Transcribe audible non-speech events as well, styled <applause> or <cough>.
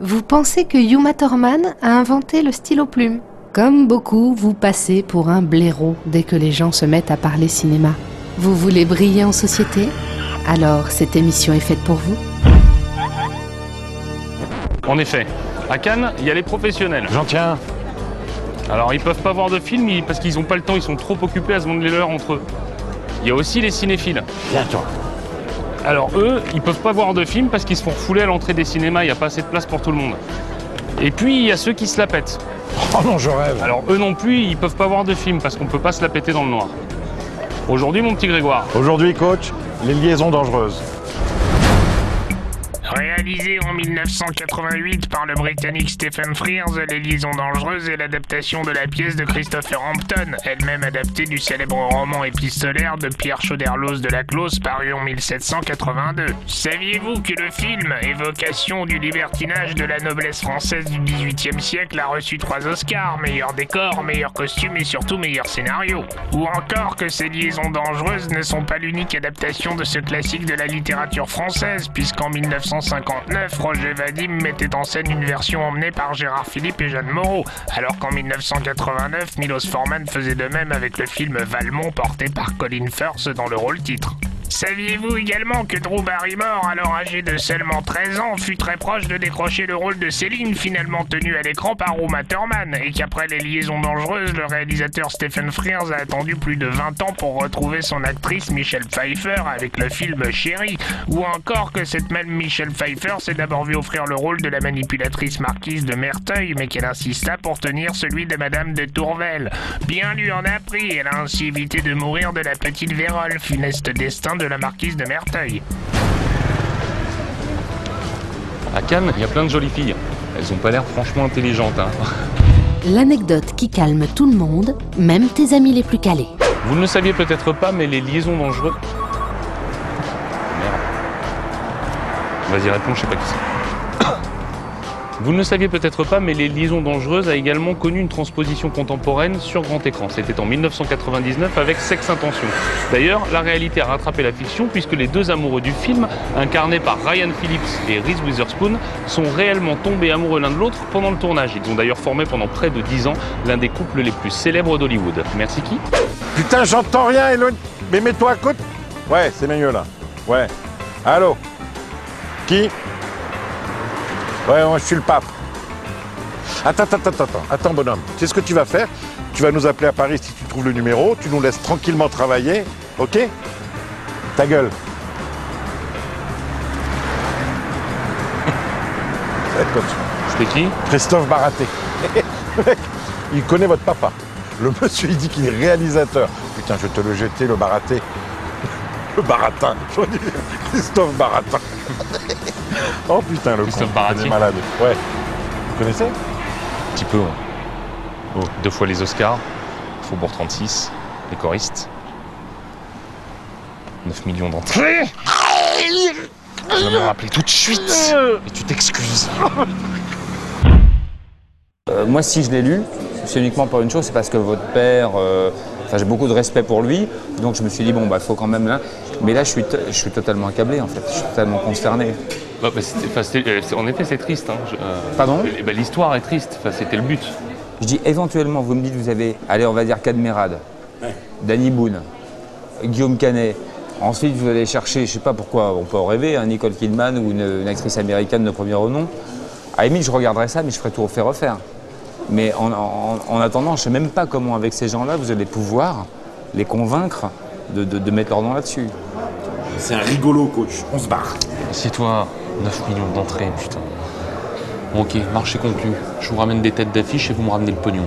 Vous pensez que Yuma Thurman a inventé le stylo plume Comme beaucoup, vous passez pour un blaireau dès que les gens se mettent à parler cinéma. Vous voulez briller en société? Alors cette émission est faite pour vous En effet, à Cannes, il y a les professionnels. J'en tiens. Alors ils peuvent pas voir de films parce qu'ils ont pas le temps, ils sont trop occupés à se vendre les leurs entre eux. Il y a aussi les cinéphiles. Viens, toi. Alors eux, ils peuvent pas voir de films parce qu'ils se font refouler à l'entrée des cinémas, il n'y a pas assez de place pour tout le monde. Et puis il y a ceux qui se la pètent. Oh non, je rêve. Alors eux non plus, ils peuvent pas voir de films parce qu'on peut pas se la péter dans le noir. Aujourd'hui mon petit Grégoire, Aujourd'hui, coach, les liaisons dangereuses. Réalisé en 1988 par le Britannique Stephen Frears, Les Liaisons Dangereuses est l'adaptation de la pièce de Christopher Hampton, elle-même adaptée du célèbre roman épistolaire de Pierre Chauderlos de la Clos paru en 1782. Saviez-vous que le film, évocation du libertinage de la noblesse française du XVIIIe siècle, a reçu trois Oscars, meilleur décor, meilleur costume et surtout meilleur scénario? Ou encore que ces liaisons dangereuses ne sont pas l'unique adaptation de ce classique de la littérature française, puisqu'en 1959, Roger Vadim mettait en scène une version emmenée par Gérard Philippe et Jeanne Moreau, alors qu'en 1989, Milos Forman faisait de même avec le film Valmont porté par Colin Firth dans le rôle titre. Saviez-vous également que Drew Barrymore, alors âgé de seulement 13 ans, fut très proche de décrocher le rôle de Céline, finalement tenu à l'écran par Uma Thurman, et qu'après les liaisons dangereuses, le réalisateur Stephen Frears a attendu plus de 20 ans pour retrouver son actrice Michelle Pfeiffer avec le film Chérie, ou encore que cette même Michelle Pfeiffer s'est d'abord vue offrir le rôle de la manipulatrice marquise de Merteuil, mais qu'elle insista pour tenir celui de Madame de Tourvel. Bien lui en a pris, elle a ainsi évité de mourir de la petite vérole, funeste destin de la marquise de Merteuil. à Cannes, il y a plein de jolies filles. Elles ont pas l'air franchement intelligentes. Hein. L'anecdote qui calme tout le monde, même tes amis les plus calés. Vous ne le saviez peut-être pas, mais les liaisons dangereuses. Merde. Vas-y, réponds, je sais pas qui c'est. Vous ne le saviez peut-être pas, mais Les Liaisons Dangereuses a également connu une transposition contemporaine sur grand écran. C'était en 1999 avec Sex Intention. D'ailleurs, la réalité a rattrapé la fiction puisque les deux amoureux du film, incarnés par Ryan Phillips et Reese Witherspoon, sont réellement tombés amoureux l'un de l'autre pendant le tournage. Ils ont d'ailleurs formé pendant près de 10 ans l'un des couples les plus célèbres d'Hollywood. Merci qui Putain, j'entends rien, éloigne. Mais mets-toi à côté. Ouais, c'est mieux là. Ouais. Allô Qui Ouais, moi je suis le pape. Attends, attends, attends, attends, attends, bonhomme. Tu sais ce que tu vas faire? Tu vas nous appeler à Paris si tu trouves le numéro, tu nous laisses tranquillement travailler, ok? Ta gueule. <laughs> C'était qui? Christophe Baraté. <laughs> Il connaît votre papa. Le monsieur, il dit qu'il est réalisateur. Putain, je vais te le jeter, le Baraté. <laughs> Le Baratin. Christophe Baratin. Oh putain, le Christophe con, Baratier. malade. Ouais. Vous connaissez Un petit peu, ouais. Oh, deux fois les Oscars, Faubourg 36, les choristes. 9 millions d'entrées. Je vais me rappeler tout de suite. Et tu t'excuses. Euh, moi, si je l'ai lu, c'est uniquement pour une chose, c'est parce que votre père, euh, enfin, j'ai beaucoup de respect pour lui, donc je me suis dit, bon, bah, il faut quand même là. Mais là, je suis, je suis totalement accablé, en fait. Je suis totalement consterné. Bah, bah, euh, c'est- en effet, c'est triste. hein. Je- euh, Pardon? ben, L'histoire est triste. C'était le but. Je dis, éventuellement, vous me dites, vous avez, allez, on va dire Cadmerade, Danny Boone, Guillaume Canet. Ensuite, vous allez chercher, je sais pas pourquoi, on peut en rêver, un Nicole Kidman ou une, une actrice américaine de premier renom. À limite, je regarderais ça, mais je ferais tout refaire, refaire. Mais en, en- en attendant, je sais même pas comment, avec ces gens-là, vous allez pouvoir les convaincre de, de- de mettre leur nom là-dessus. C'est un rigolo, coach. On se barre. Assieds-toi. 9 millions d'entrées, putain. Bon, ok, marché conclu. Je vous ramène des têtes d'affiche et vous me ramenez le pognon.